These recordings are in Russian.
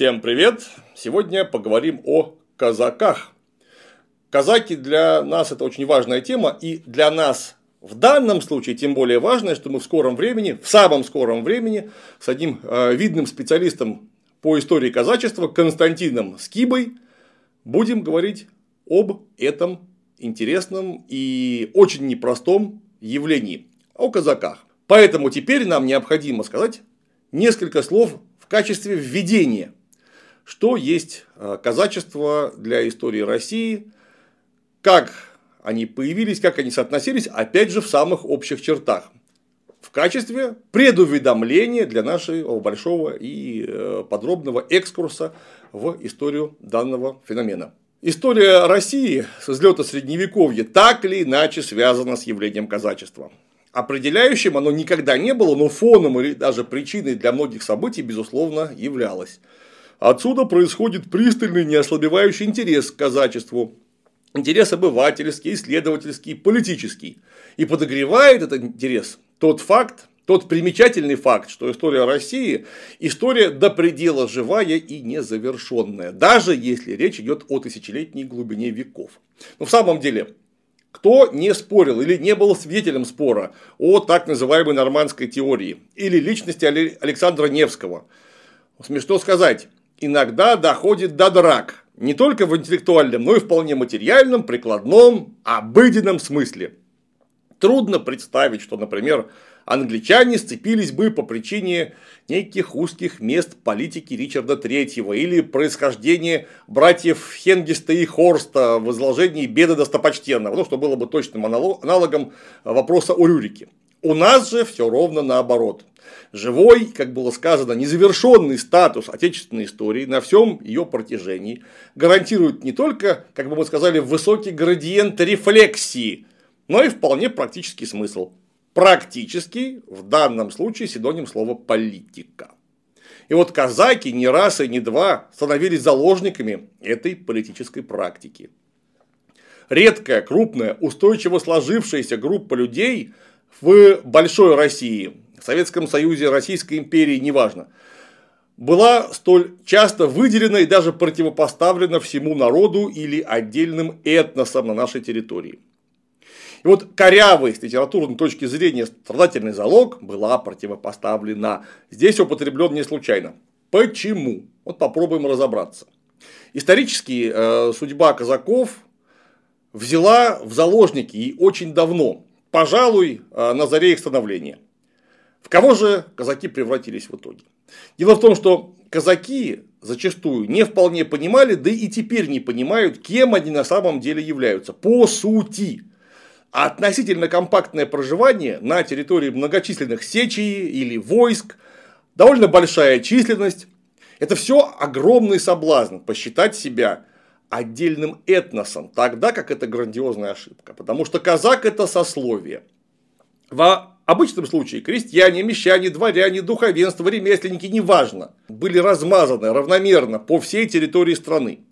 Всем привет! Сегодня поговорим о казаках. Казаки для нас это очень важная тема, и для нас в данном случае тем более важно, что мы в скором времени, в самом скором времени, с одним э, видным специалистом по истории казачества Константином Скибой будем говорить об этом интересном и очень непростом явлении, о казаках. Поэтому теперь нам необходимо сказать несколько слов в качестве введения, что есть э, казачество для истории России, как они появились, как они соотносились, опять же, в самых общих чертах. В качестве предуведомления для нашего большого и э, подробного экскурса в историю данного феномена. История России с излета средневековья так или иначе связана с явлением казачества. Определяющим оно никогда не было, но фоном или даже причиной для многих событий, безусловно, являлось. Отсюда происходит пристальный неослабевающий интерес к казачеству, интерес обывательский, исследовательский, политический. И подогревает этот интерес тот факт, тот примечательный факт, что история России – история до предела живая и незавершенная, даже если речь идет о тысячелетней глубине веков. Но в самом деле, кто не спорил или не был свидетелем спора о так называемой нормандской теории или личности Александра Невского? Смешно сказать, иногда доходит до драк, не только в интеллектуальном, но и вполне материальном, прикладном, обыденном смысле. Трудно представить, что, например, англичане сцепились бы по причине неких узких мест политики Ричарда III или происхождения братьев Хенгиста и Хорста в изложении беды достопочтенного, ну, что было бы точным аналогом вопроса о Рюрике. У нас же все ровно наоборот. Живой, как было сказано, незавершенный статус отечественной истории на всем ее протяжении гарантирует не только, как бы мы сказали, высокий градиент рефлексии, но и вполне практический смысл. Практический в данном случае синоним слова политика. И вот казаки не раз и не два становились заложниками этой политической практики. Редкая, крупная, устойчиво сложившаяся группа людей в большой России в Советском Союзе, Российской империи, неважно, была столь часто выделена и даже противопоставлена всему народу или отдельным этносам на нашей территории. И вот корявый с литературной точки зрения страдательный залог была противопоставлена. Здесь употреблен не случайно. Почему? Вот попробуем разобраться. Исторически э, судьба казаков взяла в заложники и очень давно, пожалуй, э, на заре их становления – в кого же казаки превратились в итоге? Дело в том, что казаки зачастую не вполне понимали, да и теперь не понимают, кем они на самом деле являются. По сути. А относительно компактное проживание на территории многочисленных сечей или войск, довольно большая численность, это все огромный соблазн посчитать себя отдельным этносом, тогда как это грандиозная ошибка. Потому что казак это сословие. В обычном случае крестьяне, мещане, дворяне, духовенство, ремесленники, неважно, были размазаны равномерно по всей территории страны.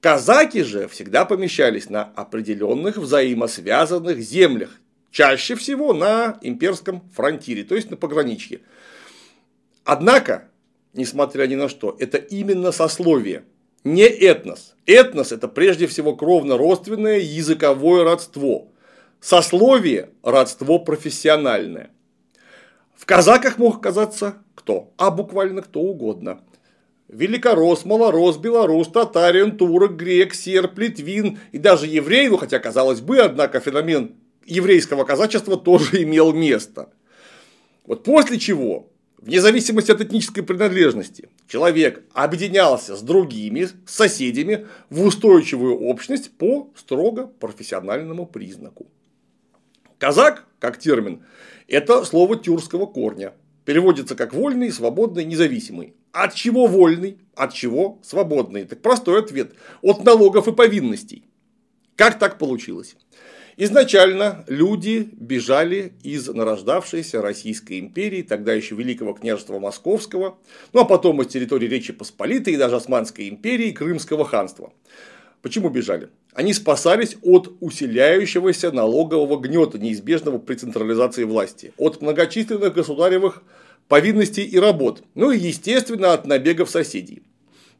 Казаки же всегда помещались на определенных взаимосвязанных землях, чаще всего на имперском фронтире, то есть на пограничье. Однако, несмотря ни на что, это именно сословие, не этнос. Этнос – это прежде всего кровно-родственное языковое родство – Сословие – родство профессиональное. В казаках мог оказаться кто? А буквально кто угодно. Великорос, малорос, белорус, татарин, турок, грек, серб, литвин и даже еврей, ну хотя казалось бы, однако феномен еврейского казачества тоже имел место. Вот после чего, вне зависимости от этнической принадлежности, человек объединялся с другими, соседями в устойчивую общность по строго профессиональному признаку. Казак, как термин, это слово тюркского корня. Переводится как вольный, свободный, независимый. От чего вольный? От чего свободный? Так простой ответ. От налогов и повинностей. Как так получилось? Изначально люди бежали из нарождавшейся Российской империи, тогда еще Великого княжества Московского, ну а потом из территории Речи Посполитой и даже Османской империи Крымского ханства. Почему бежали? Они спасались от усиляющегося налогового гнета, неизбежного при централизации власти, от многочисленных государевых повинностей и работ, ну и, естественно, от набегов соседей.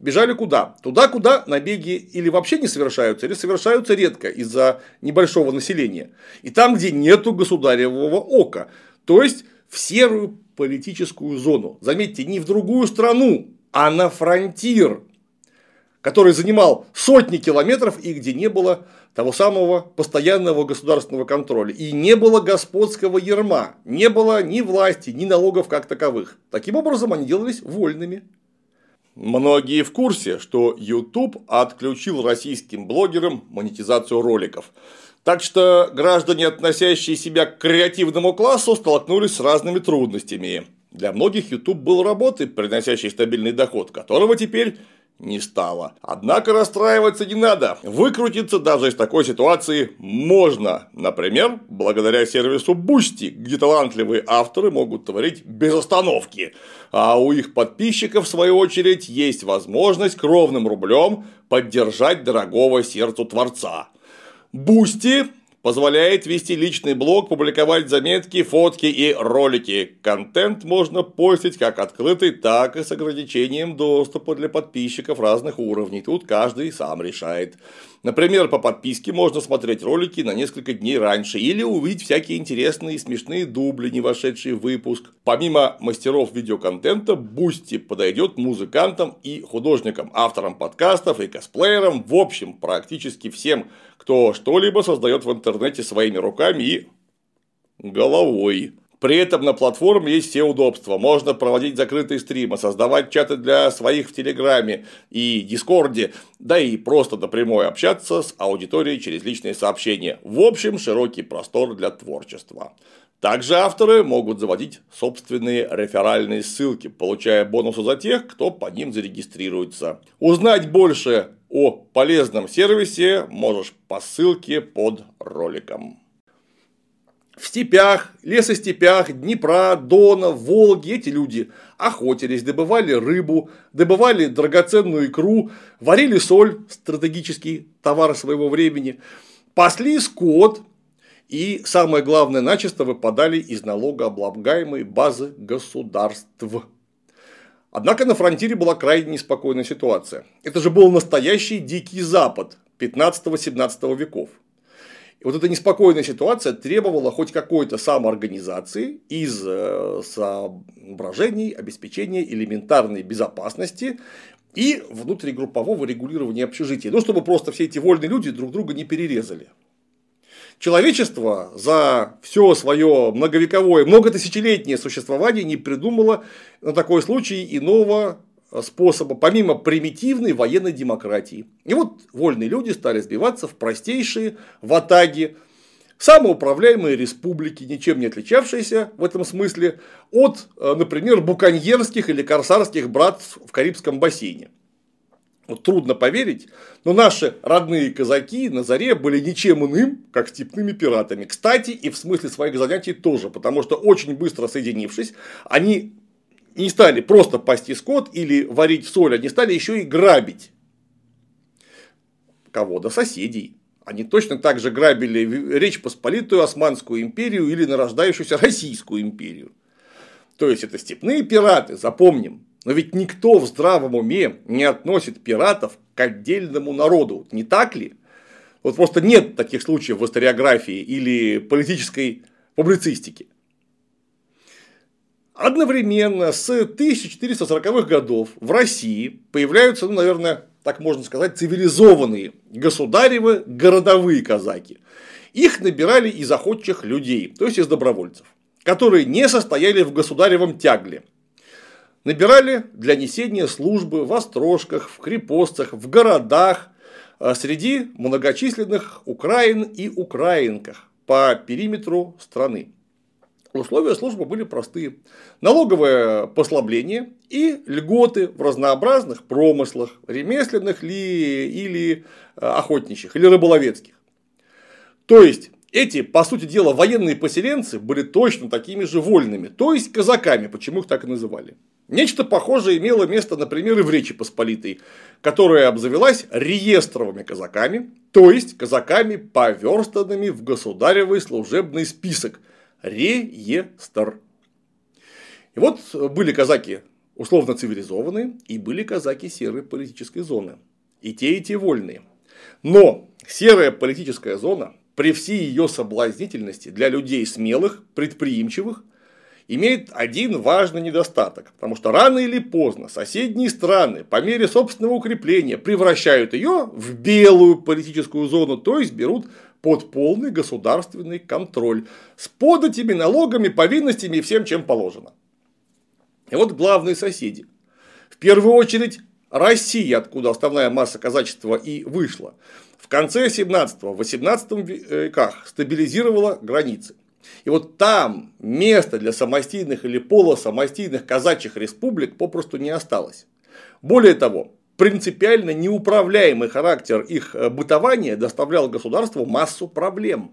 Бежали куда? Туда, куда набеги или вообще не совершаются, или совершаются редко из-за небольшого населения. И там, где нету государевого ока. То есть в серую политическую зону. Заметьте, не в другую страну, а на фронтир, который занимал сотни километров и где не было того самого постоянного государственного контроля. И не было господского ерма, не было ни власти, ни налогов как таковых. Таким образом, они делались вольными. Многие в курсе, что YouTube отключил российским блогерам монетизацию роликов. Так что граждане, относящие себя к креативному классу, столкнулись с разными трудностями. Для многих YouTube был работой, приносящей стабильный доход, которого теперь не стало. Однако расстраиваться не надо. Выкрутиться даже из такой ситуации можно. Например, благодаря сервису Boosty, где талантливые авторы могут творить без остановки. А у их подписчиков, в свою очередь, есть возможность кровным рублем поддержать дорогого сердцу творца. Boosty позволяет вести личный блог, публиковать заметки, фотки и ролики. Контент можно постить как открытый, так и с ограничением доступа для подписчиков разных уровней. Тут каждый сам решает. Например, по подписке можно смотреть ролики на несколько дней раньше или увидеть всякие интересные и смешные дубли, не вошедшие в выпуск. Помимо мастеров видеоконтента, Boosty подойдет музыкантам и художникам, авторам подкастов и косплеерам, в общем, практически всем, кто что-либо создает в интернете своими руками и головой. При этом на платформе есть все удобства. Можно проводить закрытые стримы, создавать чаты для своих в Телеграме и Дискорде, да и просто напрямую общаться с аудиторией через личные сообщения. В общем, широкий простор для творчества. Также авторы могут заводить собственные реферальные ссылки, получая бонусы за тех, кто по ним зарегистрируется. Узнать больше о полезном сервисе можешь по ссылке под роликом. В степях, лесостепях, Днепра, Дона, Волги эти люди охотились, добывали рыбу, добывали драгоценную икру, варили соль, стратегический товар своего времени, пасли скот и, самое главное, начисто выпадали из налогооблагаемой базы государств. Однако на фронтире была крайне неспокойная ситуация. Это же был настоящий дикий запад 15-17 веков. Вот эта неспокойная ситуация требовала хоть какой-то самоорганизации из э, соображений обеспечения элементарной безопасности и внутригруппового регулирования общежития. Ну, чтобы просто все эти вольные люди друг друга не перерезали. Человечество за все свое многовековое, многотысячелетнее существование не придумало на такой случай иного способа, помимо примитивной военной демократии. И вот вольные люди стали сбиваться в простейшие ватаги, самоуправляемые республики, ничем не отличавшиеся в этом смысле от, э, например, буконьерских или корсарских братств в Карибском бассейне. Вот трудно поверить, но наши родные казаки на заре были ничем иным, как степными пиратами. Кстати, и в смысле своих занятий тоже, потому что очень быстро соединившись, они не стали просто пасти скот или варить соль, они стали еще и грабить. Кого? Да соседей. Они точно так же грабили Речь Посполитую, Османскую империю или нарождающуюся Российскую империю. То есть это степные пираты, запомним. Но ведь никто в здравом уме не относит пиратов к отдельному народу, не так ли? Вот просто нет таких случаев в историографии или политической публицистике. Одновременно с 1440-х годов в России появляются, ну, наверное, так можно сказать, цивилизованные государевы городовые казаки. Их набирали из охотчих людей, то есть из добровольцев, которые не состояли в государевом тягле. Набирали для несения службы в острожках, в крепостцах, в городах, а среди многочисленных украин и украинках по периметру страны. Условия службы были простые. Налоговое послабление и льготы в разнообразных промыслах, ремесленных ли или э, охотничьих, или рыболовецких. То есть, эти, по сути дела, военные поселенцы были точно такими же вольными, то есть казаками, почему их так и называли. Нечто похожее имело место, например, и в Речи Посполитой, которая обзавелась реестровыми казаками, то есть казаками, поверстанными в государевый служебный список – реестр. И вот были казаки условно цивилизованные, и были казаки серой политической зоны. И те, и те вольные. Но серая политическая зона при всей ее соблазнительности для людей смелых, предприимчивых, имеет один важный недостаток, потому что рано или поздно соседние страны по мере собственного укрепления превращают ее в белую политическую зону, то есть берут под полный государственный контроль с податями, налогами, повинностями и всем, чем положено. И вот главные соседи. В первую очередь Россия, откуда основная масса казачества и вышла, в конце 17-18 веках стабилизировала границы. И вот там места для самостийных или полусамостийных казачьих республик попросту не осталось. Более того, принципиально неуправляемый характер их э, бытования доставлял государству массу проблем.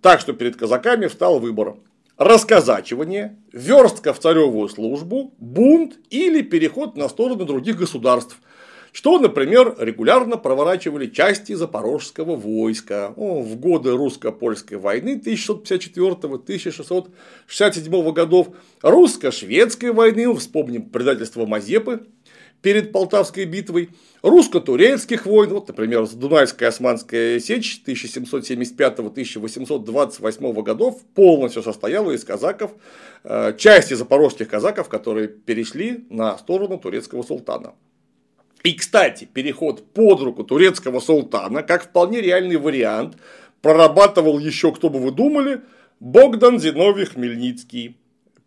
Так что перед казаками встал выбор расказачивание, верстка в царевую службу, бунт или переход на сторону других государств – что, например, регулярно проворачивали части запорожского войска ну, в годы русско-польской войны 1654-1667 годов, русско-шведской войны, вспомним предательство Мазепы перед Полтавской битвой, русско-турецких войн, вот, например, Дунайская османская сечь 1775-1828 годов полностью состояла из казаков, э, части запорожских казаков, которые перешли на сторону турецкого султана. И, кстати, переход под руку турецкого султана, как вполне реальный вариант, прорабатывал еще, кто бы вы думали, Богдан Зиновий Хмельницкий.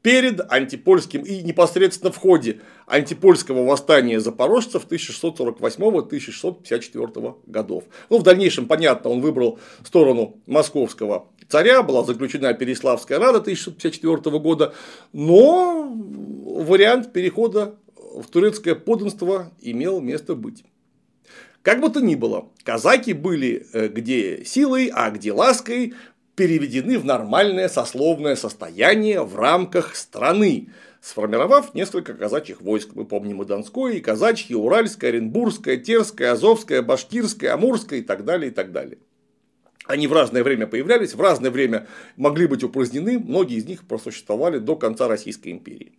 Перед антипольским и непосредственно в ходе антипольского восстания запорожцев 1648-1654 годов. Ну, в дальнейшем, понятно, он выбрал сторону московского царя, была заключена Переславская рада 1654 года, но вариант перехода в турецкое подданство имел место быть. Как бы то ни было, казаки были э, где силой, а где лаской переведены в нормальное сословное состояние в рамках страны, сформировав несколько казачьих войск. Мы помним и Донское, и Казачье, и Уральское, Оренбургское, Терское, Азовское, Башкирское, Амурское и так далее, и так далее. Они в разное время появлялись, в разное время могли быть упразднены, многие из них просуществовали до конца Российской империи.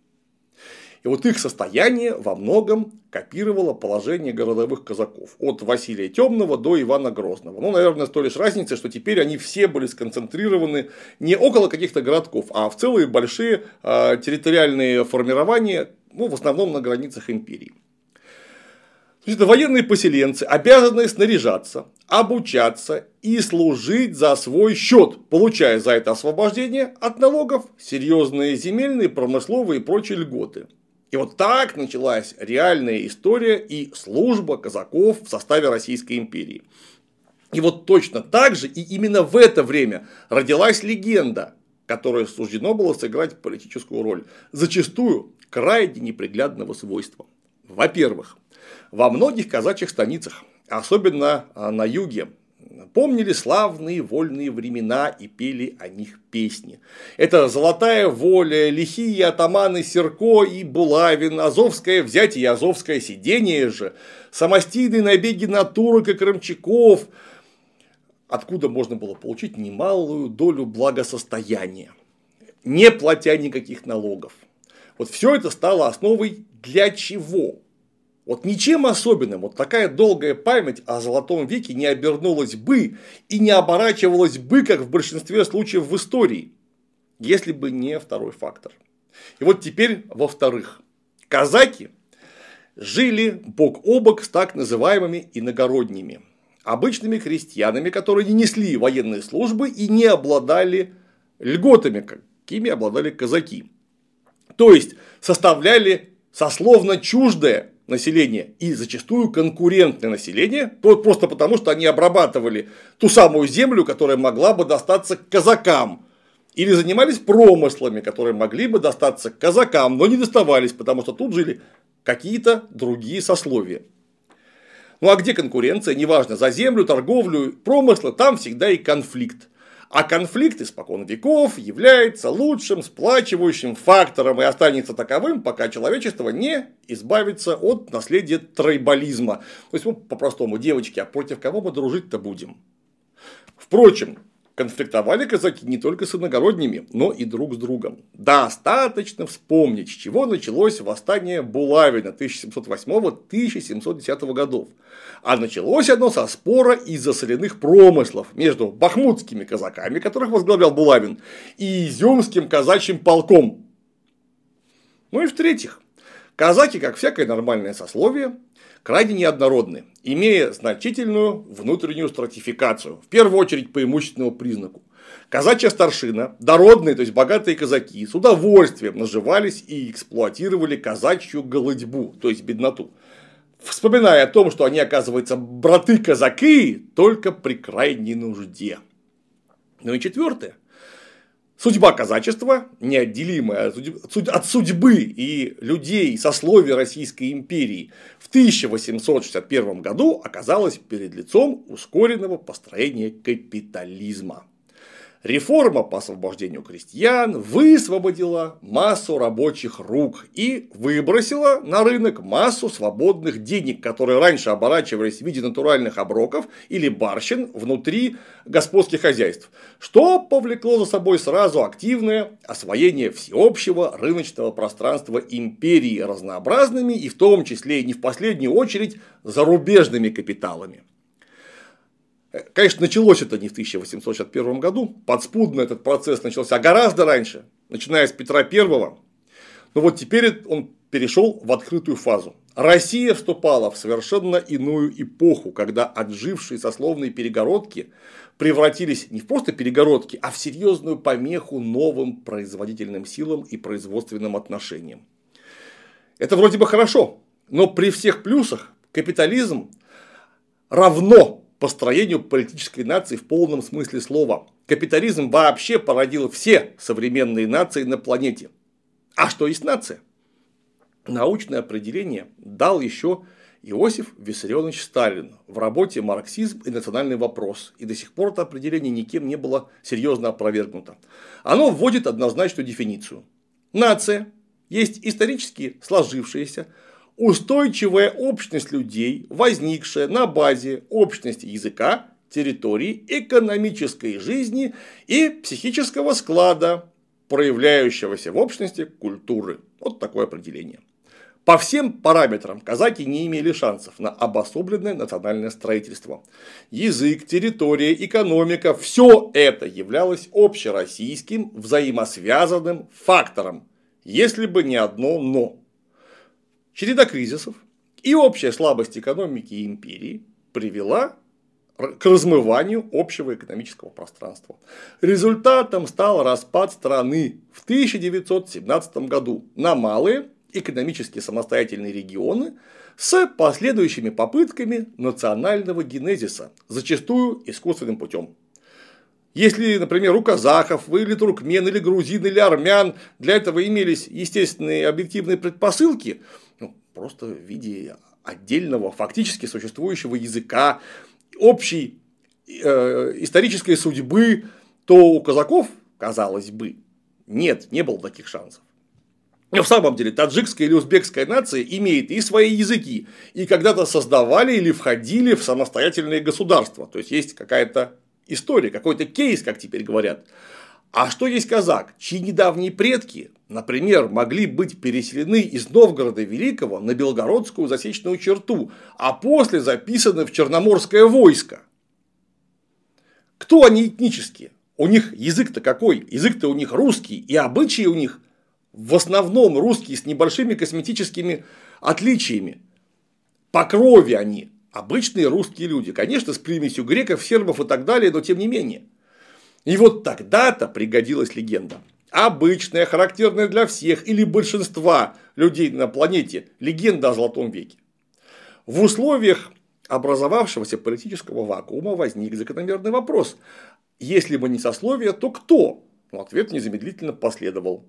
И вот их состояние во многом копировало положение городовых казаков. От Василия Темного до Ивана Грозного. Ну, наверное, с той лишь разницей, что теперь они все были сконцентрированы не около каких-то городков, а в целые большие э, территориальные формирования, ну, в основном на границах империи. Это военные поселенцы, обязанные снаряжаться, обучаться и служить за свой счет, получая за это освобождение от налогов серьезные земельные, промысловые и прочие льготы. И вот так началась реальная история и служба казаков в составе Российской империи. И вот точно так же и именно в это время родилась легенда, которая суждено было сыграть политическую роль, зачастую крайне неприглядного свойства. Во-первых, во многих казачьих станицах, особенно на юге, помнили славные вольные времена и пели о них песни. Это «Золотая воля», «Лихие атаманы Серко и Булавин», «Азовское взятие» и «Азовское сидение» же, самостийные набеги на турок и крымчаков, откуда можно было получить немалую долю благосостояния, не платя никаких налогов. Вот все это стало основой для чего? Вот ничем особенным вот такая долгая память о Золотом веке не обернулась бы и не оборачивалась бы, как в большинстве случаев в истории, если бы не второй фактор. И вот теперь во-вторых, казаки жили бок о бок с так называемыми иногородними, обычными крестьянами, которые не несли военной службы и не обладали льготами, какими обладали казаки. То есть составляли сословно чуждое населения и зачастую конкурентное население, просто потому что они обрабатывали ту самую землю, которая могла бы достаться казакам, или занимались промыслами, которые могли бы достаться казакам, но не доставались, потому что тут жили какие-то другие сословия. Ну а где конкуренция, неважно, за землю, торговлю, промыслы, там всегда и конфликт. А конфликт испокон веков является лучшим сплачивающим фактором и останется таковым, пока человечество не избавится от наследия тройболизма. То есть, ну, по-простому, девочки, а против кого мы дружить-то будем? Впрочем, конфликтовали казаки не только с иногородними, но и друг с другом. Достаточно вспомнить, с чего началось восстание Булавина 1708-1710 годов. А началось оно со спора из-за соляных промыслов между бахмутскими казаками, которых возглавлял Булавин, и изюмским казачьим полком. Ну и в-третьих, казаки, как всякое нормальное сословие, крайне неоднородны, имея значительную внутреннюю стратификацию, в первую очередь по имущественному признаку. Казачья старшина, дородные, то есть богатые казаки, с удовольствием наживались и эксплуатировали казачью голодьбу, то есть бедноту. Вспоминая о том, что они, оказывается, браты-казаки только при крайней нужде. Ну и четвертое. Судьба казачества, неотделимая от судьбы и людей сословия Российской империи, в 1861 году оказалась перед лицом ускоренного построения капитализма. Реформа по освобождению крестьян высвободила массу рабочих рук и выбросила на рынок массу свободных денег, которые раньше оборачивались в виде натуральных оброков или барщин внутри господских хозяйств, что повлекло за собой сразу активное освоение всеобщего рыночного пространства империи разнообразными и в том числе и не в последнюю очередь зарубежными капиталами. Конечно, началось это не в 1861 году, подспудно этот процесс начался гораздо раньше, начиная с Петра I. Но вот теперь он перешел в открытую фазу. Россия вступала в совершенно иную эпоху, когда отжившие сословные перегородки превратились не в просто перегородки, а в серьезную помеху новым производительным силам и производственным отношениям. Это вроде бы хорошо, но при всех плюсах капитализм равно построению политической нации в полном смысле слова. Капитализм вообще породил все современные нации на планете. А что есть нация? Научное определение дал еще Иосиф Виссарионович Сталин в работе «Марксизм и национальный вопрос», и до сих пор это определение никем не было серьезно опровергнуто. Оно вводит однозначную дефиницию. Нация есть исторически сложившаяся, устойчивая общность людей, возникшая на базе общности языка, территории, экономической жизни и психического склада, проявляющегося в общности культуры. Вот такое определение. По всем параметрам казаки не имели шансов на обособленное национальное строительство. Язык, территория, экономика – все это являлось общероссийским взаимосвязанным фактором, если бы не одно «но». Череда кризисов и общая слабость экономики и империи привела к размыванию общего экономического пространства. Результатом стал распад страны в 1917 году на малые экономически самостоятельные регионы с последующими попытками национального генезиса, зачастую искусственным путем. Если, например, у казахов, или туркмен, или грузин, или армян для этого имелись естественные объективные предпосылки, просто в виде отдельного фактически существующего языка, общей э, исторической судьбы, то у казаков, казалось бы, нет, не было таких шансов. Но в самом деле таджикская или узбекская нация имеет и свои языки, и когда-то создавали или входили в самостоятельные государства. То есть есть какая-то история, какой-то кейс, как теперь говорят. А что есть казак, чьи недавние предки, например, могли быть переселены из Новгорода Великого на Белгородскую засечную черту, а после записаны в Черноморское войско? Кто они этнические? У них язык-то какой? Язык-то у них русский, и обычаи у них в основном русские с небольшими косметическими отличиями. По крови они обычные русские люди, конечно, с примесью греков, сербов и так далее, но тем не менее – и вот тогда-то пригодилась легенда. Обычная, характерная для всех или большинства людей на планете легенда о Золотом веке. В условиях образовавшегося политического вакуума возник закономерный вопрос. Если бы не сословие, то кто? Ответ незамедлительно последовал.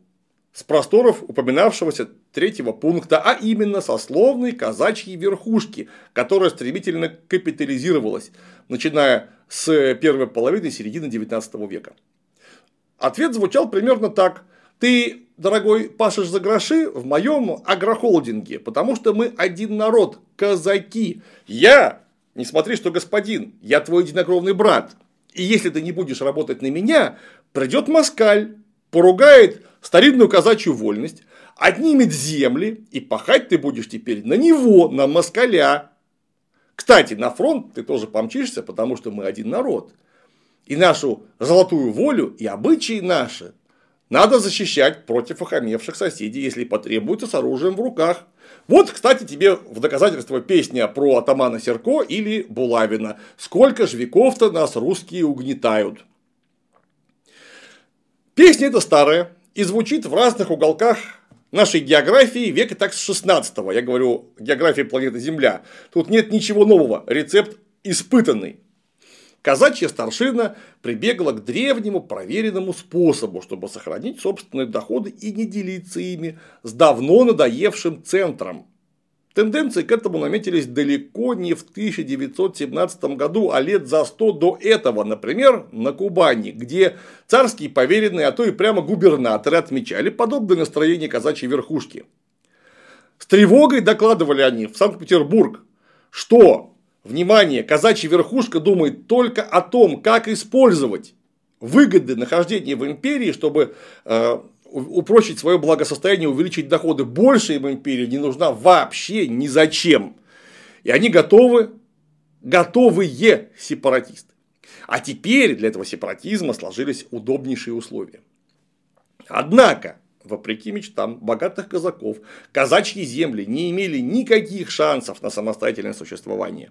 С просторов упоминавшегося третьего пункта, а именно сословной казачьей верхушки, которая стремительно капитализировалась, начиная с первой половины середины 19 века. Ответ звучал примерно так. Ты, дорогой, пашешь за гроши в моем агрохолдинге, потому что мы один народ, казаки. Я, не смотри, что господин, я твой единокровный брат. И если ты не будешь работать на меня, придет москаль, поругает старинную казачью вольность, отнимет земли, и пахать ты будешь теперь на него, на москаля. Кстати, на фронт ты тоже помчишься, потому что мы один народ. И нашу золотую волю, и обычаи наши надо защищать против охамевших соседей, если потребуется с оружием в руках. Вот, кстати, тебе в доказательство песня про атамана Серко или Булавина. Сколько ж веков-то нас русские угнетают. Песня эта старая и звучит в разных уголках нашей географии века так с 16 -го. Я говорю географии планеты Земля. Тут нет ничего нового. Рецепт испытанный. Казачья старшина прибегла к древнему проверенному способу, чтобы сохранить собственные доходы и не делиться ими с давно надоевшим центром. Тенденции к этому наметились далеко не в 1917 году, а лет за 100 до этого, например, на Кубани, где царские поверенные, а то и прямо губернаторы отмечали подобное настроение казачьей верхушки. С тревогой докладывали они в Санкт-Петербург, что Внимание, казачья верхушка думает только о том, как использовать выгоды нахождения в империи, чтобы э, упрочить свое благосостояние, увеличить доходы. Больше им империя не нужна вообще ни зачем. И они готовы, готовые сепаратисты. А теперь для этого сепаратизма сложились удобнейшие условия. Однако, Вопреки мечтам богатых казаков, казачьи земли не имели никаких шансов на самостоятельное существование.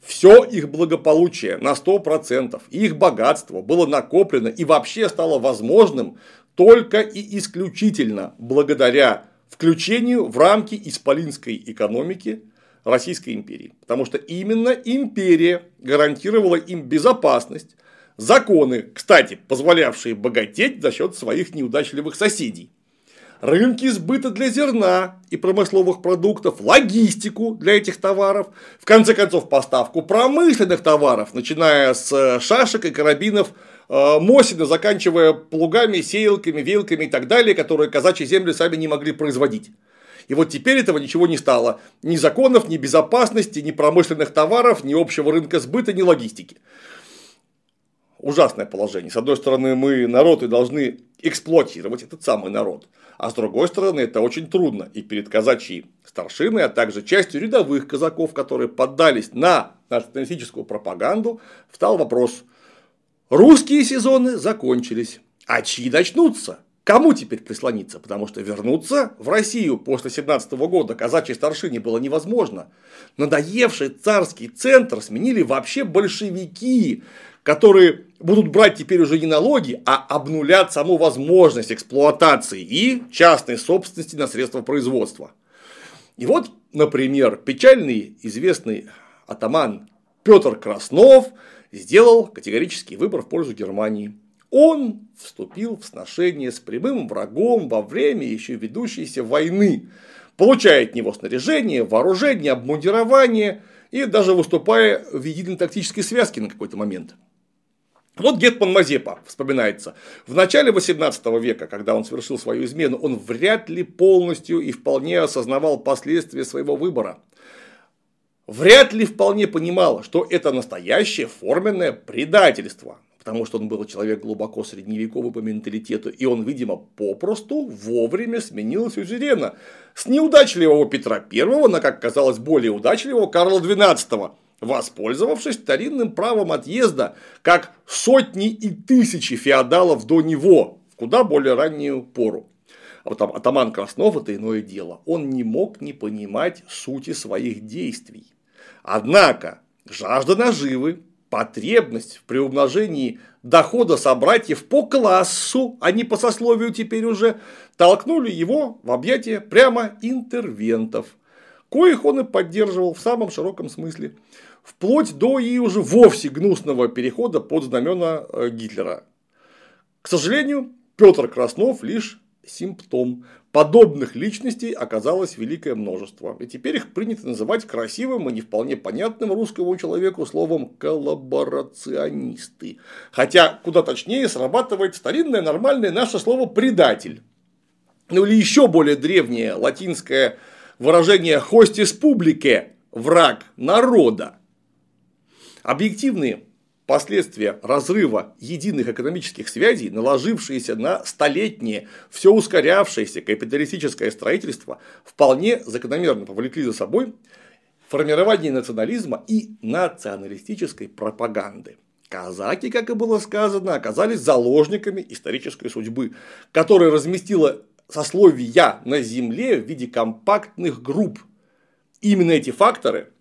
Все их благополучие на 100%, их богатство было накоплено и вообще стало возможным только и исключительно благодаря включению в рамки исполинской экономики Российской империи. Потому что именно империя гарантировала им безопасность, законы, кстати, позволявшие богатеть за счет своих неудачливых соседей рынки сбыта для зерна и промысловых продуктов, логистику для этих товаров, в конце концов поставку промышленных товаров, начиная с э, шашек и карабинов Мосина, заканчивая плугами, сеялками, вилками и так далее, которые казачьи земли сами не могли производить. И вот теперь этого ничего не стало. Ни законов, ни безопасности, ни промышленных товаров, ни общего рынка сбыта, ни логистики ужасное положение. С одной стороны, мы народ и должны эксплуатировать этот самый народ. А с другой стороны, это очень трудно. И перед казачьей старшиной, а также частью рядовых казаков, которые поддались на националистическую пропаганду, встал вопрос. Русские сезоны закончились. А чьи начнутся? Кому теперь прислониться? Потому что вернуться в Россию после 17 года казачьей старшине было невозможно. Надоевший царский центр сменили вообще большевики, которые будут брать теперь уже не налоги, а обнулят саму возможность эксплуатации и частной собственности на средства производства. И вот, например, печальный известный атаман Петр Краснов сделал категорический выбор в пользу Германии. Он вступил в сношение с прямым врагом во время еще ведущейся войны, получая от него снаряжение, вооружение, обмундирование и даже выступая в единой тактической связке на какой-то момент. Вот Гетман Мазепа вспоминается. В начале 18 века, когда он совершил свою измену, он вряд ли полностью и вполне осознавал последствия своего выбора. Вряд ли вполне понимал, что это настоящее форменное предательство. Потому что он был человек глубоко средневековый по менталитету, и он, видимо, попросту вовремя сменил сюзерена с неудачливого Петра I на, как казалось, более удачливого Карла XII воспользовавшись старинным правом отъезда, как сотни и тысячи феодалов до него в куда более раннюю пору. А вот атаман Краснов – это иное дело. Он не мог не понимать сути своих действий. Однако жажда наживы, потребность в приумножении дохода собратьев по классу, а не по сословию теперь уже, толкнули его в объятия прямо интервентов, коих он и поддерживал в самом широком смысле вплоть до и уже вовсе гнусного перехода под знамена э, Гитлера. К сожалению, Петр Краснов лишь симптом. Подобных личностей оказалось великое множество. И теперь их принято называть красивым и не вполне понятным русскому человеку словом коллаборационисты. Хотя, куда точнее, срабатывает старинное нормальное наше слово предатель. Ну или еще более древнее латинское выражение хостис публике враг народа. Объективные последствия разрыва единых экономических связей, наложившиеся на столетнее, все ускорявшееся капиталистическое строительство, вполне закономерно повлекли за собой формирование национализма и националистической пропаганды. Казаки, как и было сказано, оказались заложниками исторической судьбы, которая разместила сословия на земле в виде компактных групп. Именно эти факторы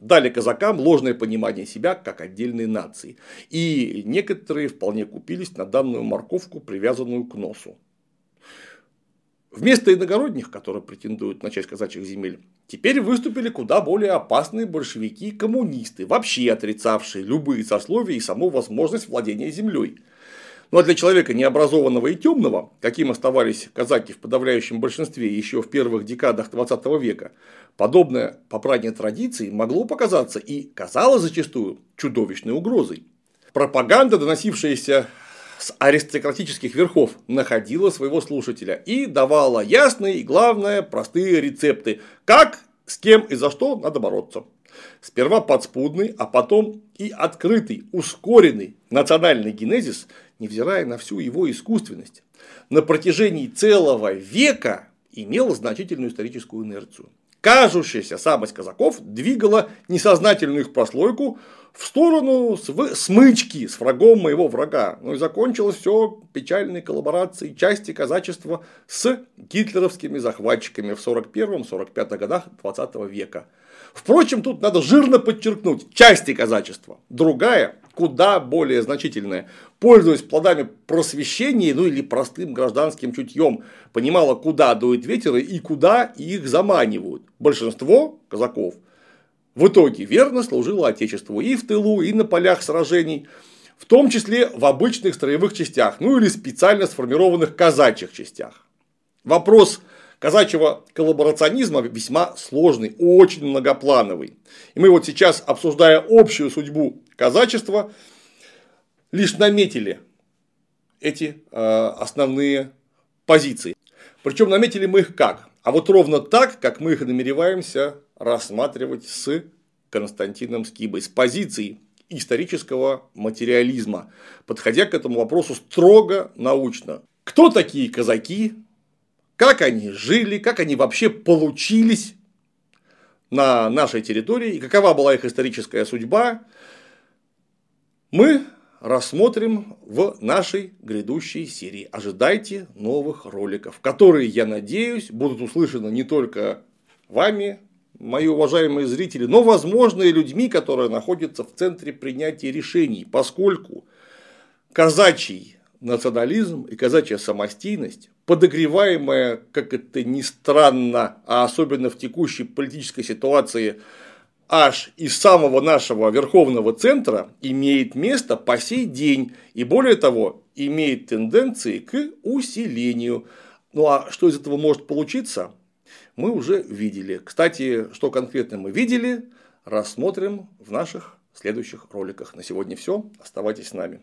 дали казакам ложное понимание себя как отдельной нации. И некоторые вполне купились на данную морковку, привязанную к носу. Вместо иногородних, которые претендуют на часть казачьих земель, теперь выступили куда более опасные большевики и коммунисты, вообще отрицавшие любые сословия и саму возможность владения землей. А для человека необразованного и темного, каким оставались казаки в подавляющем большинстве еще в первых декадах 20 века, подобное попрание традиций могло показаться и казалось зачастую чудовищной угрозой. Пропаганда, доносившаяся с аристократических верхов находила своего слушателя и давала ясные и, главное, простые рецепты, как, с кем и за что надо бороться. Сперва подспудный, а потом и открытый, ускоренный национальный генезис, невзирая на всю его искусственность, на протяжении целого века имел значительную историческую инерцию. Кажущаяся самость казаков двигала несознательную их прослойку в сторону смычки с врагом моего врага. Ну и закончилось все печальной коллаборацией части казачества с гитлеровскими захватчиками в 41-45 годах 20 века. Впрочем, тут надо жирно подчеркнуть части казачества. Другая, куда более значительная, пользуясь плодами просвещения, ну или простым гражданским чутьем, понимала, куда дует ветер и куда их заманивают. Большинство казаков – в итоге верно служило Отечеству и в тылу, и на полях сражений, в том числе в обычных строевых частях, ну или специально сформированных казачьих частях. Вопрос казачьего коллаборационизма весьма сложный, очень многоплановый. И мы вот сейчас, обсуждая общую судьбу казачества, лишь наметили эти э, основные позиции. Причем наметили мы их как? А вот ровно так, как мы их намереваемся рассматривать с Константином Скибой, с позиции исторического материализма, подходя к этому вопросу строго научно. Кто такие казаки? Как они жили? Как они вообще получились на нашей территории? И какова была их историческая судьба? Мы рассмотрим в нашей грядущей серии. Ожидайте новых роликов, которые, я надеюсь, будут услышаны не только вами, мои уважаемые зрители, но, возможно, и людьми, которые находятся в центре принятия решений, поскольку казачий национализм и казачья самостийность, подогреваемая, как это ни странно, а особенно в текущей политической ситуации, аж из самого нашего верховного центра, имеет место по сей день и, более того, имеет тенденции к усилению. Ну а что из этого может получиться, мы уже видели. Кстати, что конкретно мы видели, рассмотрим в наших следующих роликах. На сегодня все. Оставайтесь с нами.